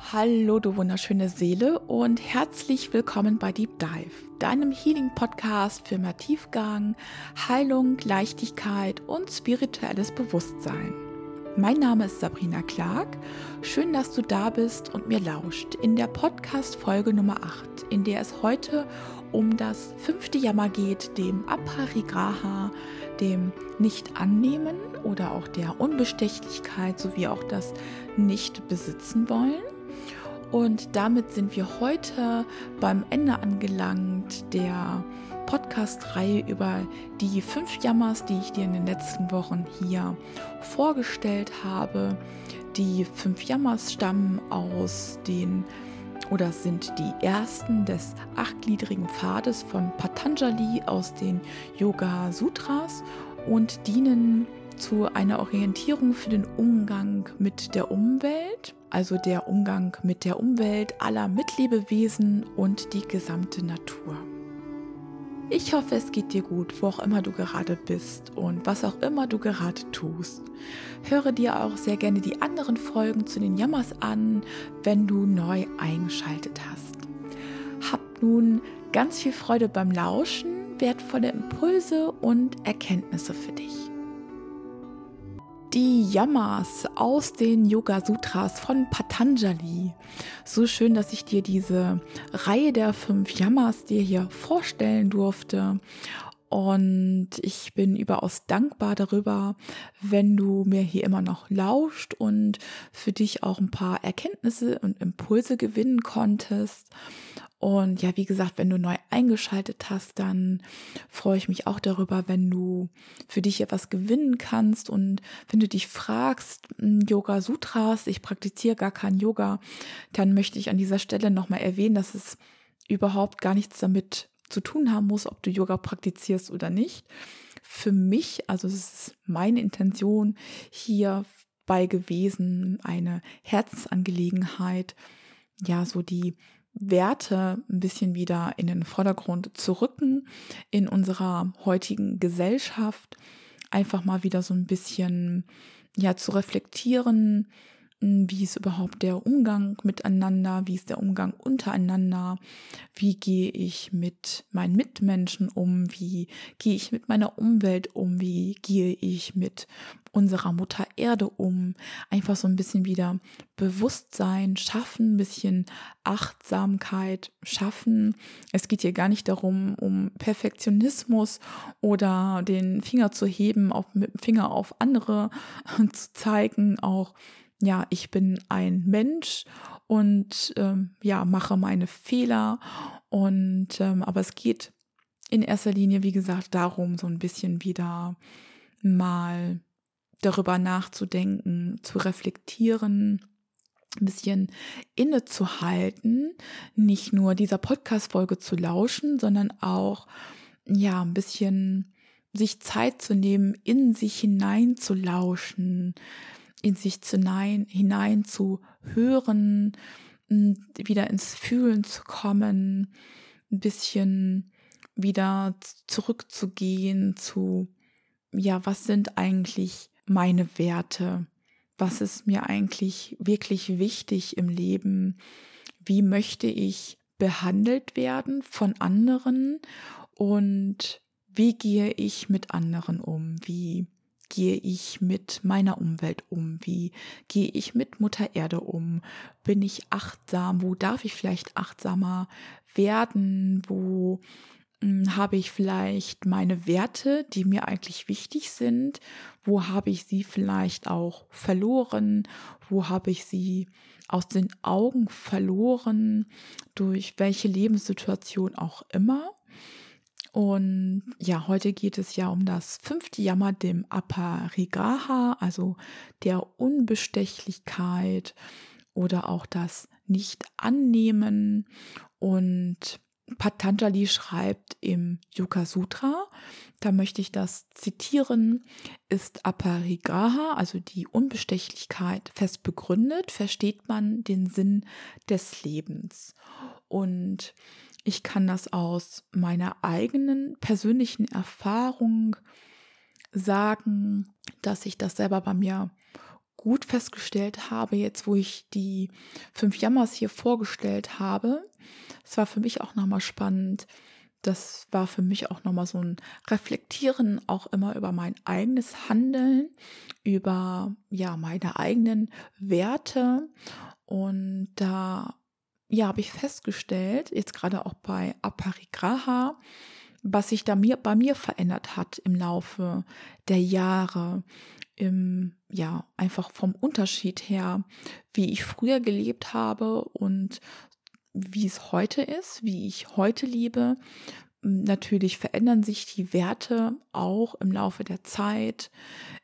Hallo, du wunderschöne Seele und herzlich willkommen bei Deep Dive, deinem Healing Podcast für mehr Tiefgang, Heilung, Leichtigkeit und spirituelles Bewusstsein. Mein Name ist Sabrina Clark. Schön, dass du da bist und mir lauscht in der Podcast Folge Nummer 8, in der es heute um das fünfte Jammer geht, dem Aparigraha, dem Nicht-Annehmen oder auch der Unbestechlichkeit sowie auch das Nicht-Besitzen wollen. Und damit sind wir heute beim Ende angelangt der Podcast-Reihe über die fünf Jammers, die ich dir in den letzten Wochen hier vorgestellt habe. Die fünf Jammers stammen aus den oder sind die ersten des achtgliedrigen Pfades von Patanjali aus den Yoga Sutras und dienen zu einer Orientierung für den Umgang mit der Umwelt, also der Umgang mit der Umwelt aller Mitlebewesen und die gesamte Natur. Ich hoffe, es geht dir gut, wo auch immer du gerade bist und was auch immer du gerade tust. Höre dir auch sehr gerne die anderen Folgen zu den Jammers an, wenn du neu eingeschaltet hast. Hab nun ganz viel Freude beim Lauschen, wertvolle Impulse und Erkenntnisse für dich. Die Yamas aus den Yoga Sutras von Patanjali. So schön, dass ich dir diese Reihe der fünf Yamas dir hier vorstellen durfte. Und ich bin überaus dankbar darüber, wenn du mir hier immer noch lauscht und für dich auch ein paar Erkenntnisse und Impulse gewinnen konntest. Und ja, wie gesagt, wenn du neu eingeschaltet hast, dann freue ich mich auch darüber, wenn du für dich etwas gewinnen kannst und wenn du dich fragst, hm, Yoga Sutras, ich praktiziere gar kein Yoga, dann möchte ich an dieser Stelle nochmal erwähnen, dass es überhaupt gar nichts damit zu tun haben muss, ob du Yoga praktizierst oder nicht. Für mich, also es ist meine Intention hierbei gewesen, eine Herzensangelegenheit, ja, so die Werte ein bisschen wieder in den Vordergrund zu rücken in unserer heutigen Gesellschaft. Einfach mal wieder so ein bisschen, ja, zu reflektieren, wie ist überhaupt der Umgang miteinander, wie ist der Umgang untereinander, wie gehe ich mit meinen Mitmenschen um, wie gehe ich mit meiner Umwelt um, wie gehe ich mit unserer Mutter Erde um. Einfach so ein bisschen wieder Bewusstsein schaffen, ein bisschen Achtsamkeit schaffen. Es geht hier gar nicht darum, um Perfektionismus oder den Finger zu heben, auf, mit dem Finger auf andere zu zeigen, auch ja, ich bin ein Mensch und ähm, ja, mache meine Fehler. Und ähm, aber es geht in erster Linie, wie gesagt, darum, so ein bisschen wieder mal darüber nachzudenken, zu reflektieren, ein bisschen innezuhalten, nicht nur dieser Podcast-Folge zu lauschen, sondern auch, ja, ein bisschen sich Zeit zu nehmen, in sich hinein zu lauschen, in sich hinein, hinein zu hören, wieder ins Fühlen zu kommen, ein bisschen wieder zurückzugehen zu, ja, was sind eigentlich meine Werte? Was ist mir eigentlich wirklich wichtig im Leben? Wie möchte ich behandelt werden von anderen? Und wie gehe ich mit anderen um? Wie gehe ich mit meiner Umwelt um? Wie gehe ich mit Mutter Erde um? Bin ich achtsam? Wo darf ich vielleicht achtsamer werden? Wo hm, habe ich vielleicht meine Werte, die mir eigentlich wichtig sind? Wo habe ich sie vielleicht auch verloren? Wo habe ich sie aus den Augen verloren? Durch welche Lebenssituation auch immer? Und ja, heute geht es ja um das fünfte Jammer, dem Aparigraha, also der Unbestechlichkeit oder auch das Nicht-Annehmen. Und Patanjali schreibt im Yoga Sutra, da möchte ich das zitieren, ist Aparigraha, also die Unbestechlichkeit, fest begründet, versteht man den Sinn des Lebens. Und ich kann das aus meiner eigenen persönlichen Erfahrung sagen, dass ich das selber bei mir gut festgestellt habe, jetzt wo ich die fünf Jammers hier vorgestellt habe. Es war für mich auch nochmal spannend. Das war für mich auch nochmal so ein Reflektieren auch immer über mein eigenes Handeln, über ja meine eigenen Werte. Und da ja, habe ich festgestellt, jetzt gerade auch bei Aparigraha, was sich da mir, bei mir verändert hat im Laufe der Jahre, im, ja, einfach vom Unterschied her, wie ich früher gelebt habe und wie es heute ist, wie ich heute lebe. Natürlich verändern sich die Werte auch im Laufe der Zeit,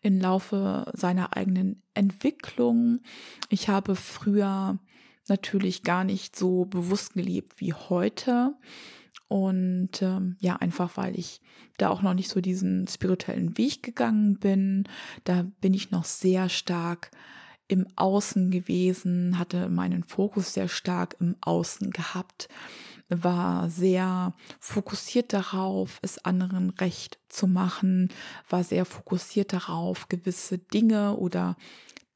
im Laufe seiner eigenen Entwicklung. Ich habe früher natürlich gar nicht so bewusst gelebt wie heute. Und ähm, ja, einfach weil ich da auch noch nicht so diesen spirituellen Weg gegangen bin. Da bin ich noch sehr stark im Außen gewesen, hatte meinen Fokus sehr stark im Außen gehabt, war sehr fokussiert darauf, es anderen recht zu machen, war sehr fokussiert darauf, gewisse Dinge oder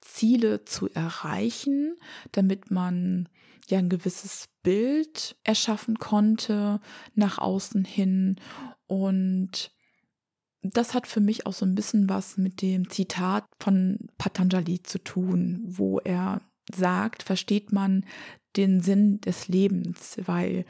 Ziele zu erreichen, damit man ja ein gewisses Bild erschaffen konnte nach außen hin. Und das hat für mich auch so ein bisschen was mit dem Zitat von Patanjali zu tun, wo er sagt, versteht man den Sinn des Lebens, weil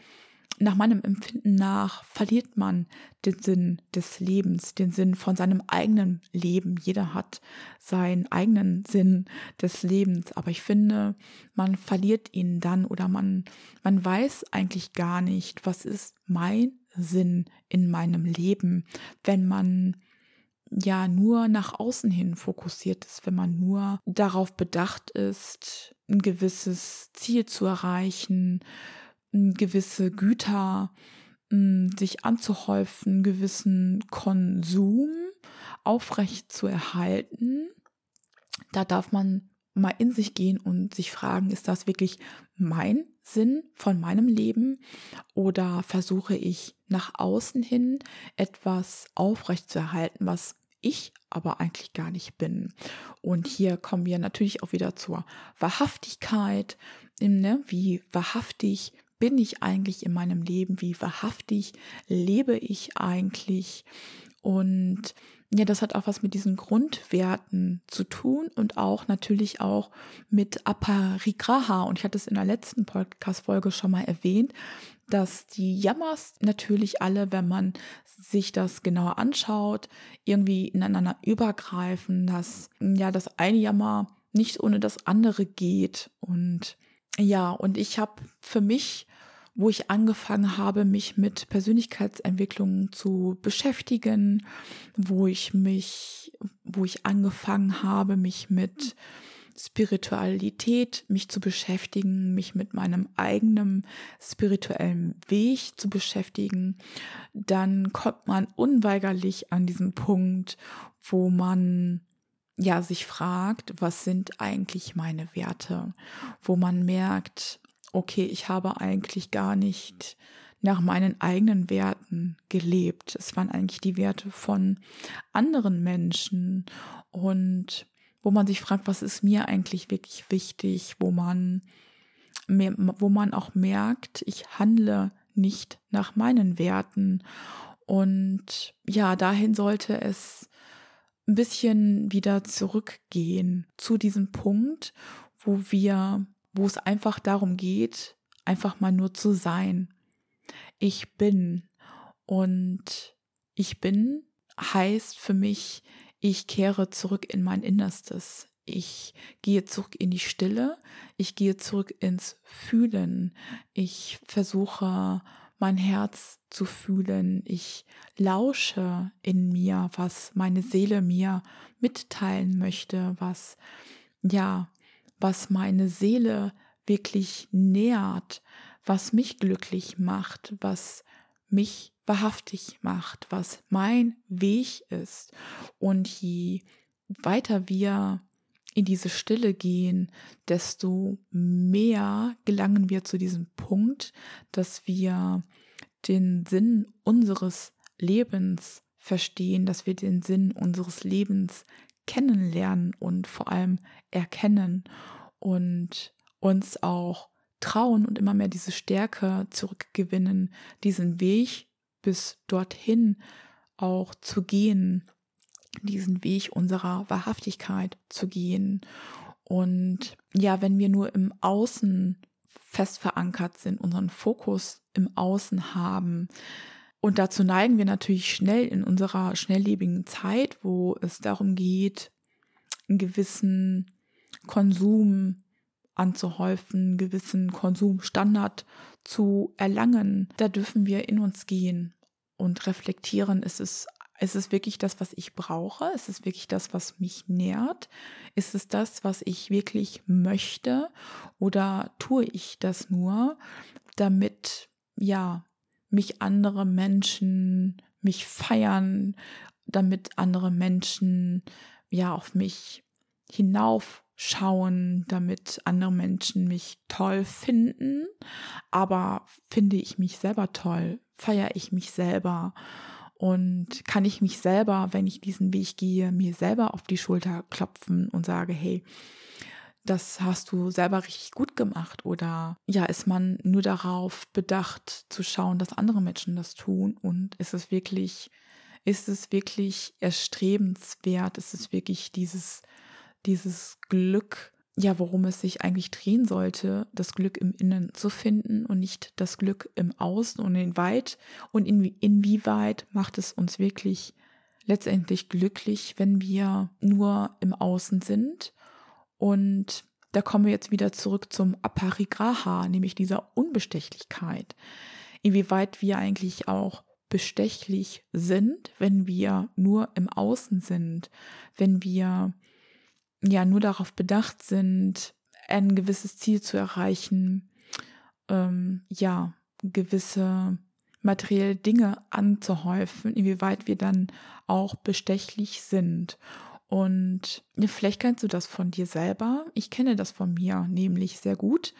nach meinem Empfinden nach verliert man den Sinn des Lebens, den Sinn von seinem eigenen Leben. Jeder hat seinen eigenen Sinn des Lebens, aber ich finde, man verliert ihn dann oder man, man weiß eigentlich gar nicht, was ist mein Sinn in meinem Leben, wenn man ja nur nach außen hin fokussiert ist, wenn man nur darauf bedacht ist, ein gewisses Ziel zu erreichen, gewisse Güter sich anzuhäufen, gewissen Konsum aufrecht zu erhalten. Da darf man mal in sich gehen und sich fragen, ist das wirklich mein Sinn von meinem Leben oder versuche ich nach außen hin etwas aufrecht zu erhalten, was ich aber eigentlich gar nicht bin. Und hier kommen wir natürlich auch wieder zur Wahrhaftigkeit, ne? wie wahrhaftig bin ich eigentlich in meinem Leben? Wie wahrhaftig lebe ich eigentlich? Und ja, das hat auch was mit diesen Grundwerten zu tun und auch natürlich auch mit Aparigraha. Und ich hatte es in der letzten Podcast-Folge schon mal erwähnt, dass die Yamas natürlich alle, wenn man sich das genauer anschaut, irgendwie ineinander übergreifen, dass ja das eine Yama nicht ohne das andere geht. Und ja, und ich habe für mich wo ich angefangen habe, mich mit Persönlichkeitsentwicklung zu beschäftigen, wo ich mich, wo ich angefangen habe, mich mit Spiritualität mich zu beschäftigen, mich mit meinem eigenen spirituellen Weg zu beschäftigen, dann kommt man unweigerlich an diesen Punkt, wo man ja sich fragt, was sind eigentlich meine Werte, wo man merkt, okay, ich habe eigentlich gar nicht nach meinen eigenen Werten gelebt. Es waren eigentlich die Werte von anderen Menschen und wo man sich fragt, was ist mir eigentlich wirklich wichtig, wo man, wo man auch merkt, ich handle nicht nach meinen Werten. Und ja, dahin sollte es ein bisschen wieder zurückgehen zu diesem Punkt, wo wir wo es einfach darum geht, einfach mal nur zu sein. Ich bin und ich bin heißt für mich, ich kehre zurück in mein Innerstes. Ich gehe zurück in die Stille, ich gehe zurück ins Fühlen. Ich versuche mein Herz zu fühlen. Ich lausche in mir, was meine Seele mir mitteilen möchte, was ja, was meine Seele wirklich nährt, was mich glücklich macht, was mich wahrhaftig macht, was mein Weg ist. Und je weiter wir in diese Stille gehen, desto mehr gelangen wir zu diesem Punkt, dass wir den Sinn unseres Lebens verstehen, dass wir den Sinn unseres Lebens kennenlernen und vor allem erkennen und uns auch trauen und immer mehr diese Stärke zurückgewinnen, diesen Weg bis dorthin auch zu gehen, diesen Weg unserer Wahrhaftigkeit zu gehen. Und ja, wenn wir nur im Außen fest verankert sind, unseren Fokus im Außen haben, und dazu neigen wir natürlich schnell in unserer schnelllebigen Zeit, wo es darum geht, einen gewissen Konsum anzuhäufen, einen gewissen Konsumstandard zu erlangen. Da dürfen wir in uns gehen und reflektieren, ist es, ist es wirklich das, was ich brauche? Ist es wirklich das, was mich nährt? Ist es das, was ich wirklich möchte? Oder tue ich das nur, damit, ja, mich andere Menschen mich feiern, damit andere Menschen ja auf mich hinaufschauen, damit andere Menschen mich toll finden, aber finde ich mich selber toll, feiere ich mich selber und kann ich mich selber, wenn ich diesen Weg gehe, mir selber auf die Schulter klopfen und sage, hey, das hast du selber richtig gut gemacht? Oder ja, ist man nur darauf bedacht zu schauen, dass andere Menschen das tun? Und ist es wirklich, ist es wirklich erstrebenswert, ist es wirklich dieses, dieses Glück, ja, worum es sich eigentlich drehen sollte, das Glück im Innen zu finden und nicht das Glück im Außen und inwieweit und in, inwieweit macht es uns wirklich letztendlich glücklich, wenn wir nur im Außen sind und da kommen wir jetzt wieder zurück zum Aparigraha, nämlich dieser Unbestechlichkeit. Inwieweit wir eigentlich auch bestechlich sind, wenn wir nur im Außen sind, wenn wir ja nur darauf bedacht sind, ein gewisses Ziel zu erreichen, ähm, ja, gewisse materielle Dinge anzuhäufen, inwieweit wir dann auch bestechlich sind. Und vielleicht kennst du das von dir selber. Ich kenne das von mir nämlich sehr gut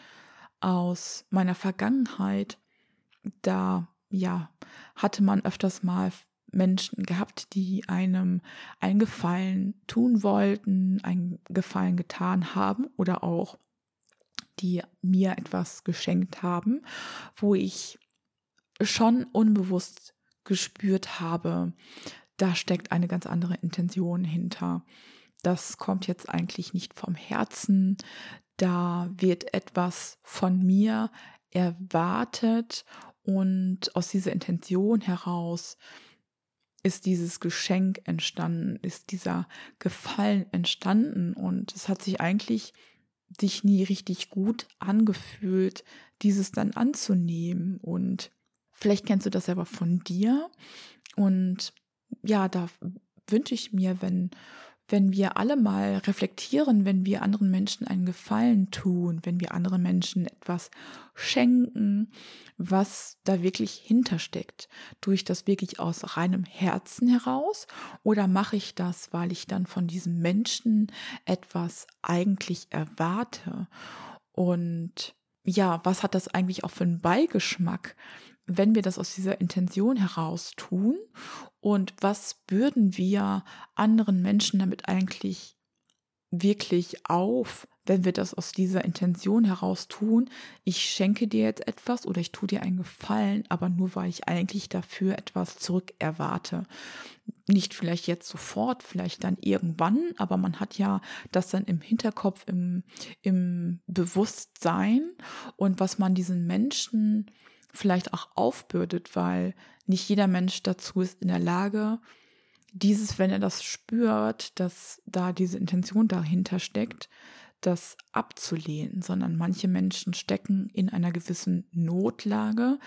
aus meiner Vergangenheit. Da, ja, hatte man öfters mal Menschen gehabt, die einem einen Gefallen tun wollten, einen Gefallen getan haben oder auch die mir etwas geschenkt haben, wo ich schon unbewusst gespürt habe, da steckt eine ganz andere Intention hinter. Das kommt jetzt eigentlich nicht vom Herzen. Da wird etwas von mir erwartet und aus dieser Intention heraus ist dieses Geschenk entstanden, ist dieser Gefallen entstanden und es hat sich eigentlich sich nie richtig gut angefühlt, dieses dann anzunehmen. Und vielleicht kennst du das aber von dir. Und ja, da wünsche ich mir, wenn, wenn wir alle mal reflektieren, wenn wir anderen Menschen einen Gefallen tun, wenn wir anderen Menschen etwas schenken, was da wirklich hintersteckt. Tue ich das wirklich aus reinem Herzen heraus oder mache ich das, weil ich dann von diesem Menschen etwas eigentlich erwarte? Und ja, was hat das eigentlich auch für einen Beigeschmack? Wenn wir das aus dieser Intention heraus tun? Und was bürden wir anderen Menschen damit eigentlich wirklich auf, wenn wir das aus dieser Intention heraus tun, ich schenke dir jetzt etwas oder ich tue dir einen Gefallen, aber nur weil ich eigentlich dafür etwas zurück erwarte. Nicht vielleicht jetzt sofort, vielleicht dann irgendwann, aber man hat ja das dann im Hinterkopf, im, im Bewusstsein. Und was man diesen Menschen vielleicht auch aufbürdet, weil nicht jeder Mensch dazu ist in der Lage, dieses, wenn er das spürt, dass da diese Intention dahinter steckt, das abzulehnen, sondern manche Menschen stecken in einer gewissen Notlage,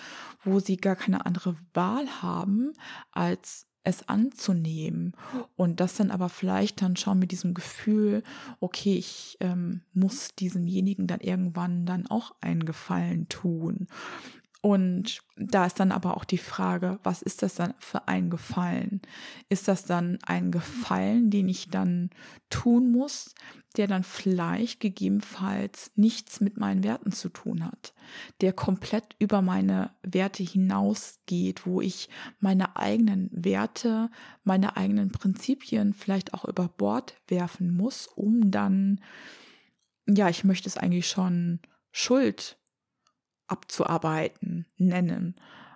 wo sie gar keine andere Wahl haben, als es anzunehmen. Und das dann aber vielleicht dann schon mit diesem Gefühl, okay, ich ähm, muss diesemjenigen dann irgendwann dann auch einen Gefallen tun Und da ist dann aber auch die Frage, was ist das dann für ein Gefallen? Ist das dann ein Gefallen, den ich dann tun muss, der dann vielleicht gegebenenfalls nichts mit meinen Werten zu tun hat, der komplett über meine Werte hinausgeht, wo ich meine eigenen Werte, meine eigenen Prinzipien vielleicht auch über Bord werfen muss, um dann, ja, ich möchte es eigentlich schon Schuld abzuarbeiten nennen,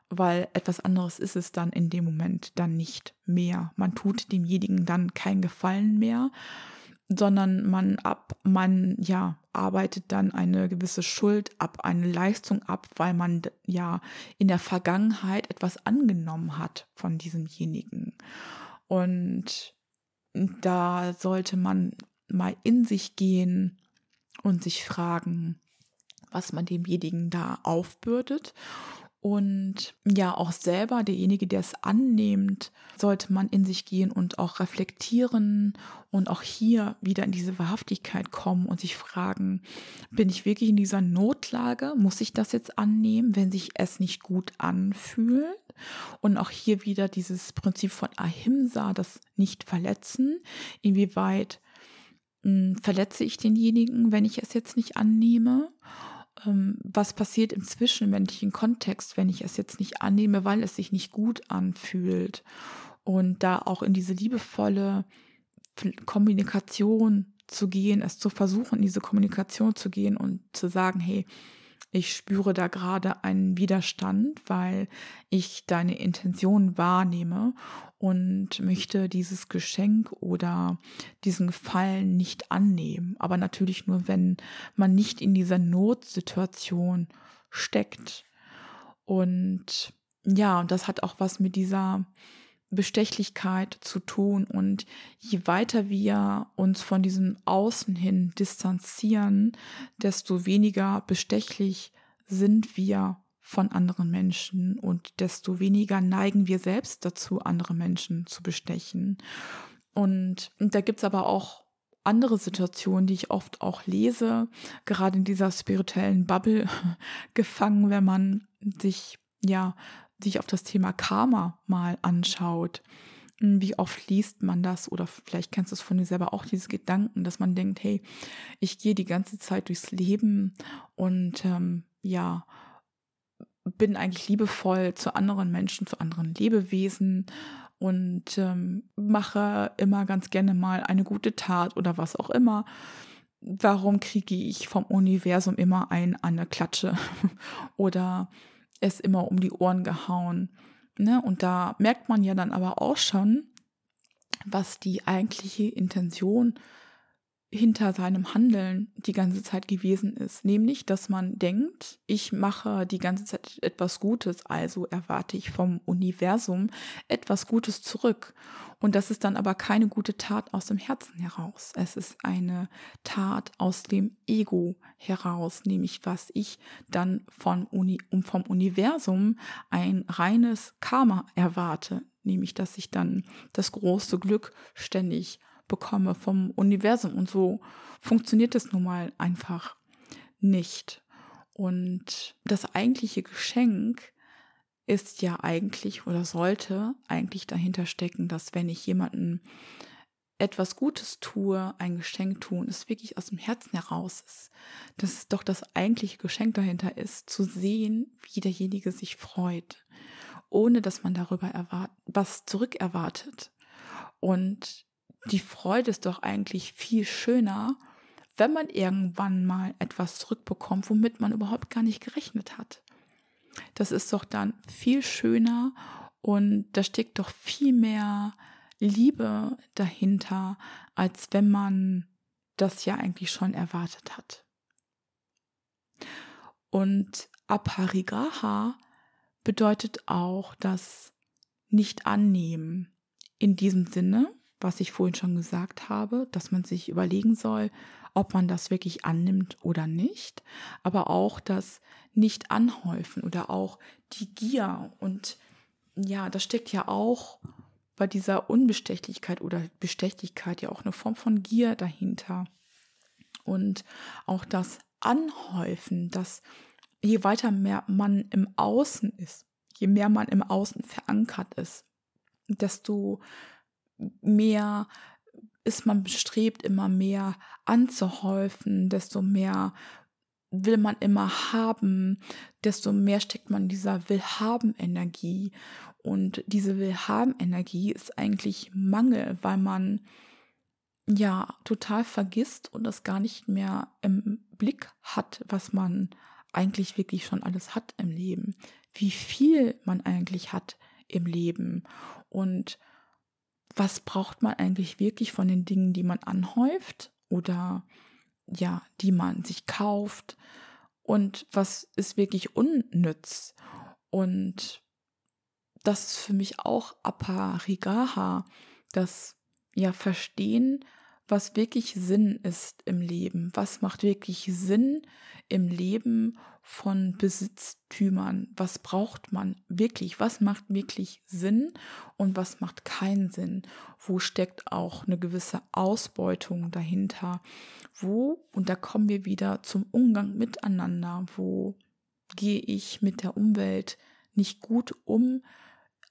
weil etwas anderes ist es dann in dem Moment dann nicht mehr. Man tut demjenigen dann keinen Gefallen mehr, sondern man ab, man ja arbeitet dann eine gewisse Schuld ab, eine Leistung ab, weil man ja in der Vergangenheit etwas angenommen hat von diesemjenigen. Und da sollte man mal in sich gehen und sich fragen, was man demjenigen da aufbürdet. Und ja, auch selber, derjenige, der es annimmt, sollte man in sich gehen und auch reflektieren und auch hier wieder in diese Wahrhaftigkeit kommen und sich fragen, bin ich wirklich in dieser Notlage? Muss ich das jetzt annehmen, wenn sich es nicht gut anfühlt? Und auch hier wieder dieses Prinzip von Ahimsa, das nicht verletzen. Inwieweit mh, hm, verletze ich denjenigen, wenn ich es jetzt nicht annehme? Ähm, was passiert im zwischenmenschlichen Kontext, wenn ich es jetzt nicht annehme, weil es sich nicht gut anfühlt. Und da auch in diese liebevolle Kommunikation zu gehen, es zu versuchen, in diese Kommunikation zu gehen und zu sagen, hey, ich spüre da gerade einen Widerstand, weil ich deine Intention wahrnehme und möchte dieses Geschenk oder diesen Gefallen nicht annehmen. Aber natürlich nur, wenn man nicht in dieser Notsituation steckt. Und ja, und das hat auch was mit dieser Bestechlichkeit zu tun. Und je weiter wir uns von diesem Außen hin distanzieren, desto weniger bestechlich sind wir von anderen Menschen und desto weniger neigen wir selbst dazu, andere Menschen zu bestechen. Und da gibt's aber auch andere Situationen, die ich oft auch lese, gerade in dieser spirituellen Bubble gefangen, wenn man sich ja sich auf das Thema Karma mal anschaut. Wie oft liest man das oder vielleicht kennst du es von dir selber auch, diese Gedanken, dass man denkt, hey, ich gehe die ganze Zeit durchs Leben und ähm, ja, bin eigentlich liebevoll zu anderen Menschen, zu anderen Lebewesen und ähm, mache immer ganz gerne mal eine gute Tat oder was auch immer. Warum kriege ich vom Universum immer ein an eine Klatsche oder es immer um die Ohren gehauen? Ne? Und da merkt man ja dann aber auch schon, was die eigentliche Intention ist hinter seinem Handeln die ganze Zeit gewesen ist. Nämlich, dass man denkt, ich mache die ganze Zeit etwas Gutes, also erwarte ich vom Universum etwas Gutes zurück. Und das ist dann aber keine gute Tat aus dem Herzen heraus. Es ist eine Tat aus dem Ego heraus, nämlich was ich dann von Uni, vom Universum ein reines Karma erwarte, nämlich dass ich dann das große Glück ständig bekomme vom Universum. Und so funktioniert es nun mal einfach nicht. Und das eigentliche Geschenk ist ja eigentlich oder sollte eigentlich dahinter stecken, dass wenn ich jemanden etwas Gutes tue, ein Geschenk tun, es wirklich aus dem Herzen heraus ist, dass doch das eigentliche Geschenk dahinter ist, zu sehen, wie derjenige sich freut, ohne dass man darüber erwart was zurückerwartet. Und die Freude ist doch eigentlich viel schöner, wenn man irgendwann mal etwas zurückbekommt, womit man überhaupt gar nicht gerechnet hat. Das ist doch dann viel schöner und da steckt doch viel mehr Liebe dahinter, als wenn man das ja eigentlich schon erwartet hat. Und Aparigraha bedeutet auch das Nicht-Annehmen. In diesem Sinne, was ich vorhin schon gesagt habe, dass man sich überlegen soll, ob man das wirklich annimmt oder nicht, aber auch das Nicht-Anhäufen oder auch die Gier. Und ja, das steckt ja auch bei dieser Unbestechlichkeit oder Bestechlichkeit ja auch eine Form von Gier dahinter. Und auch das Anhäufen, das je weiter mehr man im Außen ist, je mehr man im Außen verankert ist, desto mehr ist man bestrebt, immer mehr anzuhäufen, desto mehr will man immer haben, desto mehr steckt man in dieser Willhaben-Energie. Und diese Willhaben-Energie ist eigentlich Mangel, weil man ja total vergisst und das gar nicht mehr im Blick hat, was man eigentlich wirklich schon alles hat im Leben, wie viel man eigentlich hat im Leben und was braucht man eigentlich wirklich von den Dingen, die man anhäuft oder ja, die man sich kauft? Und was ist wirklich unnütz? Und das ist für mich auch Aparigaha, das ja Verstehen, was wirklich Sinn ist im Leben, was macht wirklich Sinn im Leben von Besitztümern, was braucht man wirklich, was macht wirklich Sinn und was macht keinen Sinn, wo steckt auch eine gewisse Ausbeutung dahinter, wo, und da kommen wir wieder zum Umgang miteinander, wo gehe ich mit der Umwelt nicht gut um,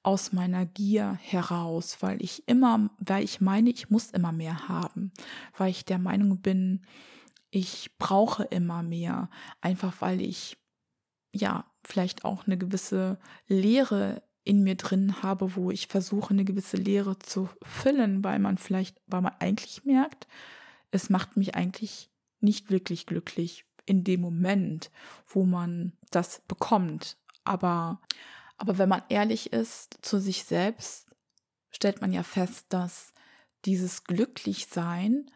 aus meiner Gier heraus, weil ich immer, weil ich meine, ich muss immer mehr haben, weil ich der Meinung bin, ich brauche immer mehr, einfach weil ich ja vielleicht auch eine gewisse Leere in mir drin habe, wo ich versuche, eine gewisse Leere zu füllen, weil man vielleicht, weil man eigentlich merkt, es macht mich eigentlich nicht wirklich glücklich in dem Moment, wo man das bekommt. Aber aber wenn man ehrlich ist zu sich selbst, stellt man ja fest, dass dieses Glücklichsein,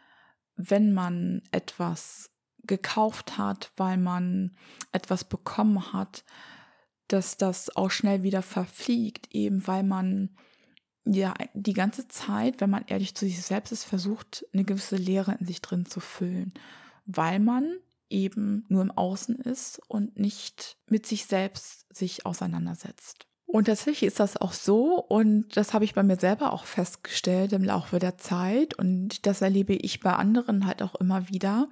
wenn man etwas gekauft hat, weil man etwas bekommen hat, dass das auch schnell wieder verfliegt, eben weil man ja die ganze Zeit, wenn man ehrlich zu sich selbst ist, versucht, eine gewisse Leere in sich drin zu füllen, weil man eben nur im Außen ist und nicht mit sich selbst sich auseinandersetzt. Und tatsächlich ist das auch so und das habe ich bei mir selber auch festgestellt im Laufe der Zeit und das erlebe ich bei anderen halt auch immer wieder,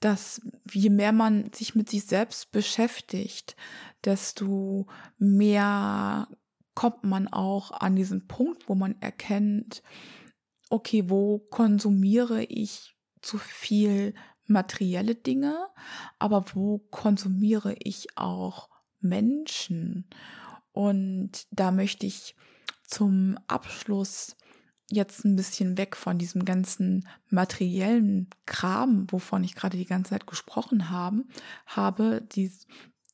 dass je mehr man sich mit sich selbst beschäftigt, desto mehr kommt man auch an diesen Punkt, wo man erkennt, okay, wo konsumiere ich zu viel materielle Dinge, aber wo konsumiere ich auch Menschen? Und da möchte ich zum Abschluss jetzt ein bisschen weg von diesem ganzen materiellen Kram, wovon ich gerade die ganze Zeit gesprochen habe, habe, dies,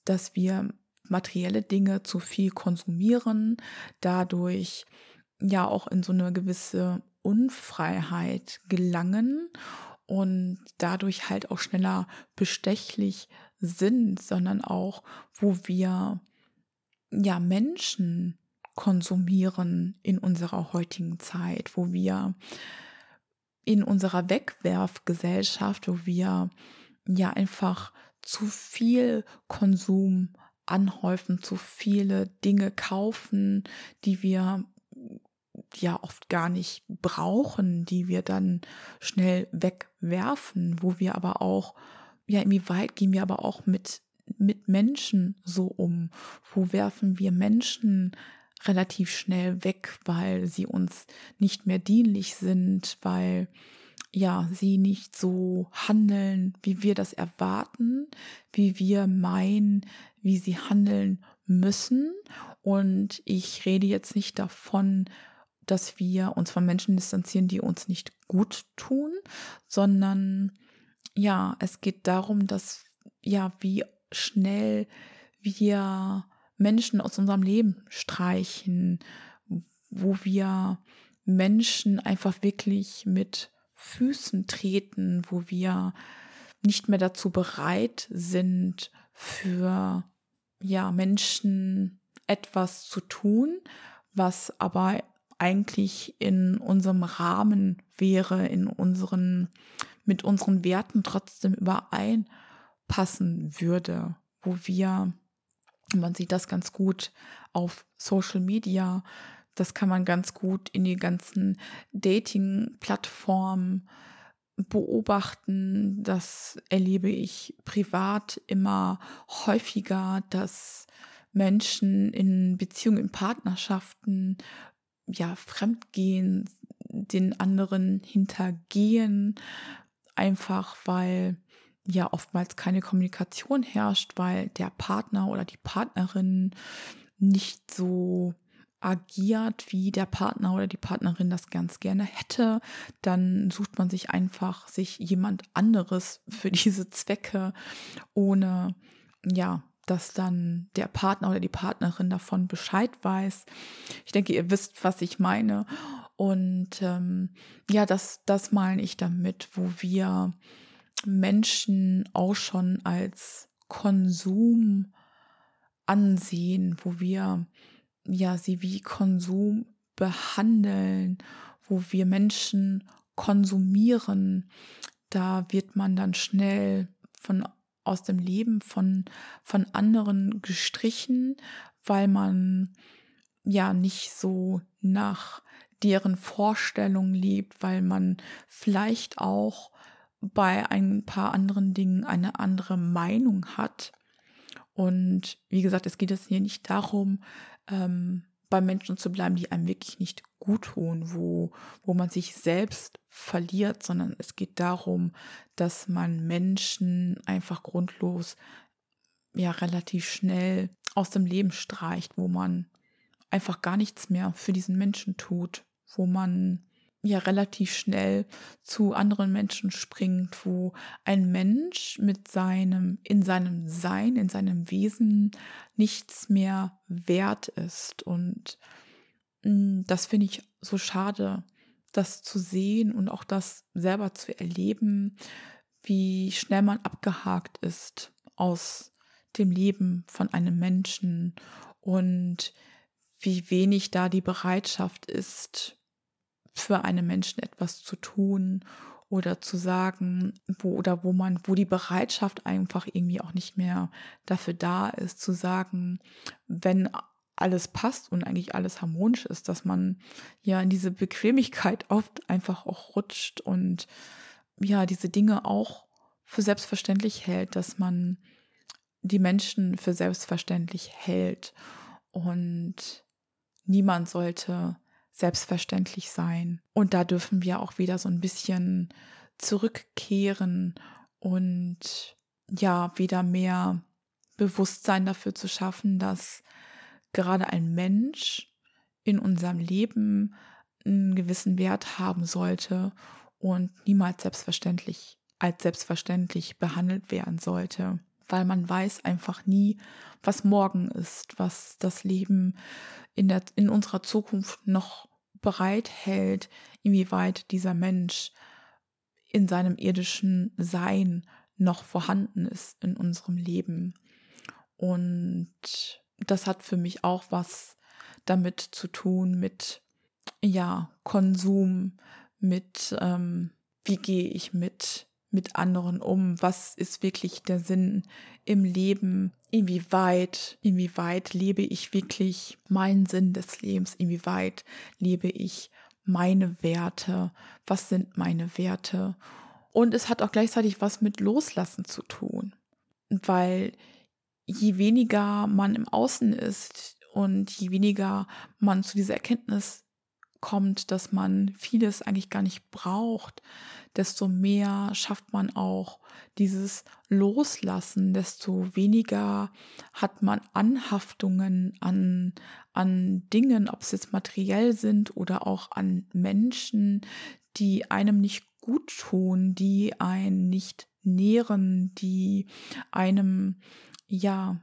dass wir materielle Dinge zu viel konsumieren, dadurch ja auch in so eine gewisse Unfreiheit gelangen und dadurch halt auch schneller bestechlich sind, sondern auch, wo wir ja Menschen konsumieren in unserer heutigen Zeit, wo wir in unserer Wegwerfgesellschaft, wo wir ja einfach zu viel Konsum anhäufen, zu viele Dinge kaufen, die wir ja oft gar nicht brauchen, die wir dann schnell wegwerfen, wo wir aber auch, ja, inwieweit gehen wir aber auch mit, mit Menschen so um? Wo werfen wir Menschen relativ schnell weg, weil sie uns nicht mehr dienlich sind, weil ja, sie nicht so handeln, wie wir das erwarten, wie wir meinen, wie sie handeln müssen. Und ich rede jetzt nicht davon, dass wir uns von Menschen distanzieren, die uns nicht gut tun, sondern ja, es geht darum, dass ja, wie schnell wir Menschen aus unserem Leben streichen, wo wir Menschen einfach wirklich mit Füßen treten, wo wir nicht mehr dazu bereit sind, für ja, Menschen etwas zu tun, was aber eigentlich in unserem Rahmen wäre, in unseren, mit unseren Werten trotzdem übereinpassen würde, wo wir, man sieht das ganz gut auf Social Media, das kann man ganz gut in die ganzen Dating-Plattformen beobachten, das erlebe ich privat immer häufiger, dass Menschen in Beziehungen, in Partnerschaften ja fremdgehen, den anderen hintergehen, einfach weil ja oftmals keine Kommunikation herrscht, weil der Partner oder die Partnerin nicht so agiert, wie der Partner oder die Partnerin das ganz gerne hätte, dann sucht man sich einfach sich jemand anderes für diese Zwecke, ohne ja, dass dann der Partner oder die Partnerin davon Bescheid weiß. Ich denke, ihr wisst, was ich meine. Und ähm, ja, das, das meine ich damit, wo wir Menschen auch schon als Konsum ansehen, wo wir ja sie wie Konsum behandeln, wo wir Menschen konsumieren, da wird man dann schnell von aus dem Leben von von anderen gestrichen, weil man ja nicht so nach deren Vorstellung lebt, weil man vielleicht auch bei ein paar anderen Dingen eine andere Meinung hat. Und wie gesagt, es geht jetzt hier nicht darum, ähm, bei Menschen zu bleiben, die einem wirklich nicht gut tun, wo, wo man sich selbst verliert, sondern es geht darum, dass man Menschen einfach grundlos, ja, relativ schnell aus dem Leben streicht, wo man einfach gar nichts mehr für diesen Menschen tut, wo man ja relativ schnell zu anderen Menschen springt, wo ein Mensch mit seinem, in seinem Sein, in seinem Wesen nichts mehr wert ist. Und mm, das finde ich so schade, das zu sehen und auch das selber zu erleben, wie schnell man abgehakt ist aus dem Leben von einem Menschen und wie wenig da die Bereitschaft ist, für einen Menschen etwas zu tun oder zu sagen, wo oder wo man, wo die Bereitschaft einfach irgendwie auch nicht mehr dafür da ist, zu sagen, wenn alles passt und eigentlich alles harmonisch ist, dass man ja in diese Bequemlichkeit oft einfach auch rutscht und ja, diese Dinge auch für selbstverständlich hält, dass man die Menschen für selbstverständlich hält. Und niemand sollte selbstverständlich sein. Und da dürfen wir auch wieder so ein bisschen zurückkehren und ja, wieder mehr Bewusstsein dafür zu schaffen, dass gerade ein Mensch in unserem Leben einen gewissen Wert haben sollte und niemals selbstverständlich als selbstverständlich behandelt werden sollte, weil man weiß einfach nie, was morgen ist, was das Leben in, der, in unserer Zukunft noch bereithält, inwieweit dieser Mensch in seinem irdischen Sein noch vorhanden ist in unserem Leben. Und das hat für mich auch was damit zu tun, mit ja, Konsum, mit ähm, wie gehe ich mit mit anderen um? Was ist wirklich der Sinn im Leben? Inwieweit, inwieweit lebe ich wirklich meinen Sinn des Lebens? Inwieweit lebe ich meine Werte? Was sind meine Werte? Und es hat auch gleichzeitig was mit Loslassen zu tun, weil je weniger man im Außen ist und je weniger man zu dieser Erkenntnis kommt, dass man vieles eigentlich gar nicht braucht, desto mehr schafft man auch dieses Loslassen, desto weniger hat man Anhaftungen an, an Dingen, ob es jetzt materiell sind oder auch an Menschen, die einem nicht gut tun, die einen nicht nähren, die einem ja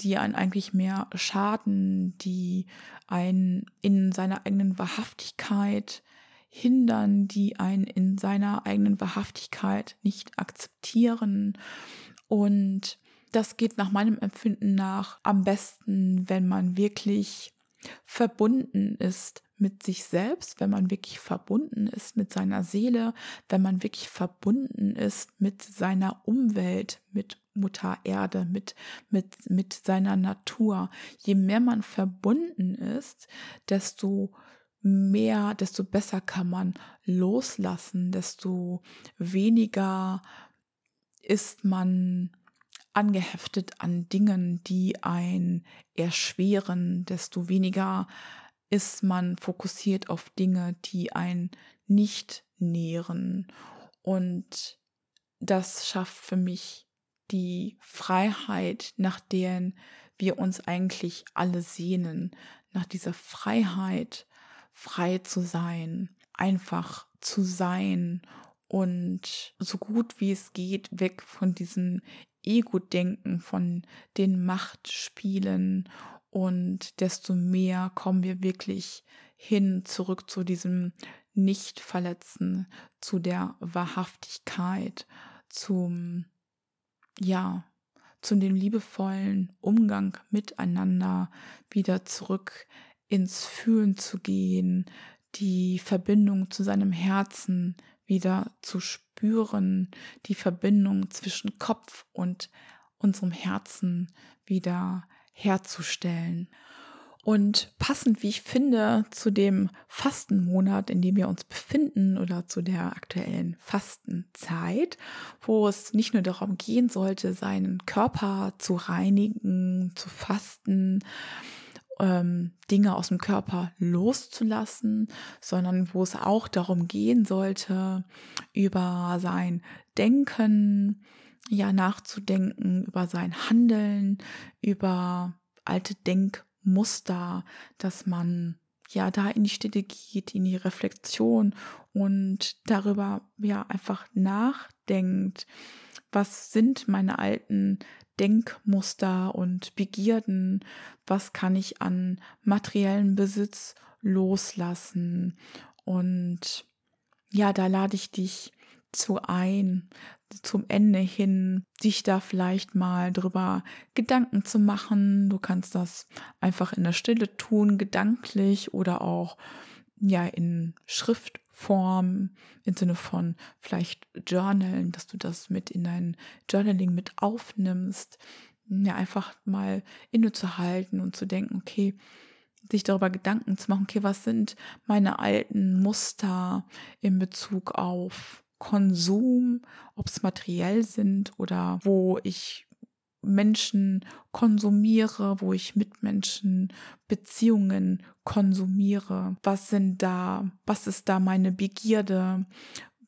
die einen eigentlich mehr schaden, die einen in seiner eigenen Wahrhaftigkeit hindern, die einen in seiner eigenen Wahrhaftigkeit nicht akzeptieren. Und das geht nach meinem Empfinden nach am besten, wenn man wirklich verbunden ist mit sich selbst, wenn man wirklich verbunden ist mit seiner Seele, wenn man wirklich verbunden ist mit seiner Umwelt, mit Mutter Erde, mit, mit, mit seiner Natur. Je mehr man verbunden ist, desto mehr, desto besser kann man loslassen, desto weniger ist man angeheftet an Dingen, die ein erschweren, desto weniger ist man fokussiert auf Dinge, die ein nicht nähren. Und das schafft für mich die Freiheit, nach deren wir uns eigentlich alle sehnen, nach dieser Freiheit, frei zu sein, einfach zu sein und so gut wie es geht weg von diesem Ego-Denken, von den Machtspielen. Und desto mehr kommen wir wirklich hin zurück zu diesem Nicht-Verletzen, zu der Wahrhaftigkeit, zum, ja, zu dem liebevollen Umgang miteinander, wieder zurück ins Fühlen zu gehen, die Verbindung zu seinem Herzen wieder zu spüren, die Verbindung zwischen Kopf und unserem Herzen wieder herzustellen. Und passend, wie ich finde, zu dem Fastenmonat, in dem wir uns befinden oder zu der aktuellen Fastenzeit, wo es nicht nur darum gehen sollte, seinen Körper zu reinigen, zu fasten, ähm, Dinge aus dem Körper loszulassen, sondern wo es auch darum gehen sollte, über sein Denken, ja, nachzudenken, über sein Handeln, über alte Denkmuster, dass man ja da in die Stille geht, in die Reflexion und darüber ja einfach nachdenkt, was sind meine alten Denkmuster und Begierden, was kann ich an materiellen Besitz loslassen. Und ja, da lade ich dich zu ein, zum Ende hin, dich da vielleicht mal drüber Gedanken zu machen. Du kannst das einfach in der Stille tun, gedanklich oder auch ja in Schriftform im Sinne von vielleicht Journalen, dass du das mit in dein Journaling mit aufnimmst, ja einfach mal innezuhalten und zu denken, okay, sich darüber Gedanken zu machen, okay, was sind meine alten Muster in Bezug auf Konsum, ob es materiell sind oder wo ich Menschen konsumiere, wo ich mit Menschen Beziehungen konsumiere. Was sind da, was ist da meine Begierde?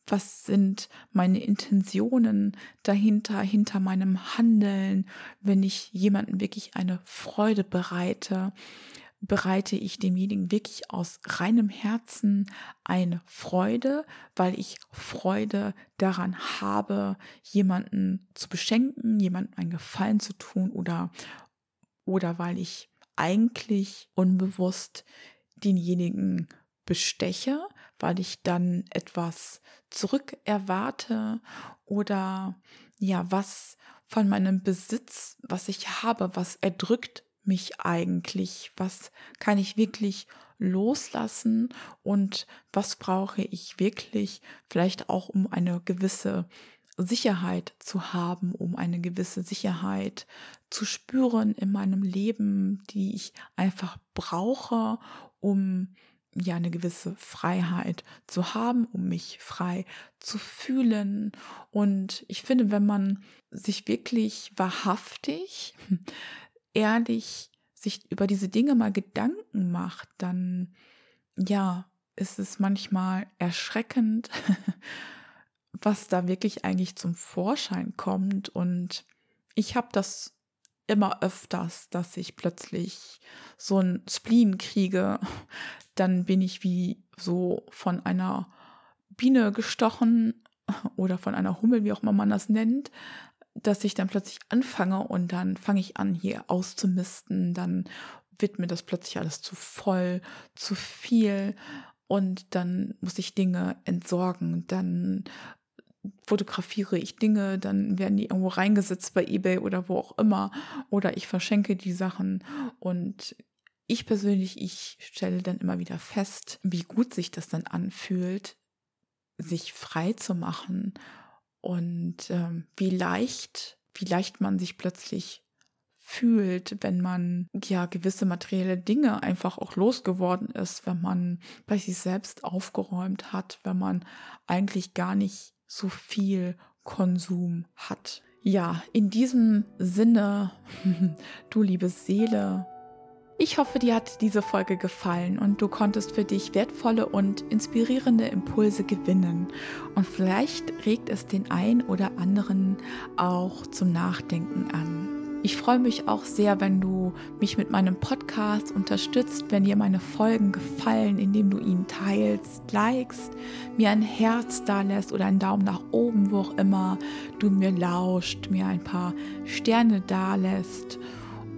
Was sind meine Intentionen dahinter, hinter meinem Handeln, wenn ich jemanden wirklich eine Freude bereite? Bereite ich demjenigen wirklich aus reinem Herzen eine Freude, weil ich Freude daran habe, jemanden zu beschenken, jemandem einen Gefallen zu tun oder, oder weil ich eigentlich unbewusst denjenigen besteche, weil ich dann etwas zurück erwarte oder ja, was von meinem Besitz, was ich habe, was erdrückt mich eigentlich? Was kann ich wirklich loslassen und was brauche ich wirklich vielleicht auch, um eine gewisse Sicherheit zu haben, um eine gewisse Sicherheit zu spüren in meinem Leben, die ich einfach brauche, um ja eine gewisse Freiheit zu haben, um mich frei zu fühlen. Und ich finde, wenn man sich wirklich wahrhaftig ehrlich sich über diese Dinge mal Gedanken macht, dann ja, ist es manchmal erschreckend, was da wirklich eigentlich zum Vorschein kommt. Und ich habe das immer öfters, dass ich plötzlich so ein Spleen kriege. Dann bin ich wie so von einer Biene gestochen oder von einer Hummel, wie auch immer man das nennt, dass ich dann plötzlich anfange und dann fange ich an, hier auszumisten, dann wird mir das plötzlich alles zu voll, zu viel. Und dann muss ich Dinge entsorgen, dann fotografiere ich Dinge, dann werden die irgendwo reingesetzt bei eBay oder wo auch immer. Oder ich verschenke die Sachen. Und ich persönlich, ich stelle dann immer wieder fest, wie gut sich das dann anfühlt, sich frei zu machen und ähm, wie leicht, wie leicht man sich plötzlich fühlt, wenn man ja gewisse materielle Dinge einfach auch losgeworden ist, wenn man bei sich selbst aufgeräumt hat, wenn man eigentlich gar nicht so viel Konsum hat. Ja, in diesem Sinne, du liebe Seele, ich hoffe, dir hat diese Folge gefallen und du konntest für dich wertvolle und inspirierende Impulse gewinnen. Und vielleicht regt es den einen oder anderen auch zum Nachdenken an. Ich freue mich auch sehr, wenn du mich mit meinem Podcast unterstützt, wenn dir meine Folgen gefallen, indem du ihn teilst, likest, mir ein Herz da lässt oder einen Daumen nach oben, wo auch immer du mir lauscht, mir ein paar Sterne da lässt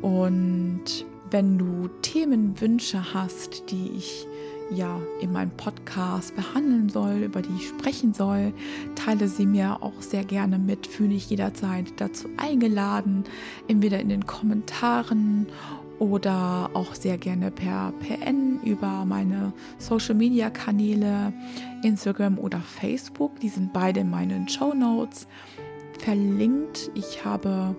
und wenn du Themenwünsche hast, die ich ja in meinem Podcast behandeln soll, über die ich sprechen soll, teile sie mir auch sehr gerne mit, fühle ich jederzeit dazu eingeladen, entweder in den Kommentaren oder auch sehr gerne per PN über meine Social Media Kanäle, Instagram oder Facebook. Die sind beide in meinen Show Notes verlinkt. Ich habe,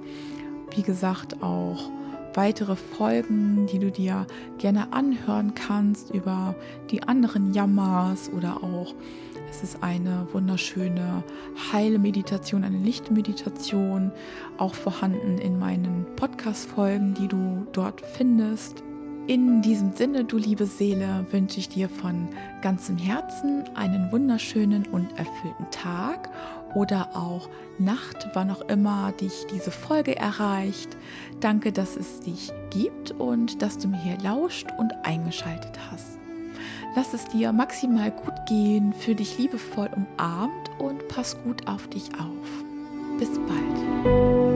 wie gesagt, auch weitere Folgen, die du dir gerne anhören kannst über die anderen Yamas oder auch es ist eine wunderschöne Heilmeditation, eine Lichtmeditation, auch vorhanden in meinen Podcast-Folgen, die du dort findest. In diesem Sinne, du liebe Seele, wünsche ich dir von ganzem Herzen einen wunderschönen und erfüllten Tag oder auch Nacht, wann auch immer dich diese Folge erreicht. Danke, dass es dich gibt und dass du mir hier lauscht und eingeschaltet hast. Lass es dir maximal gut gehen, fühl dich liebevoll umarmt und pass gut auf dich auf. Bis bald.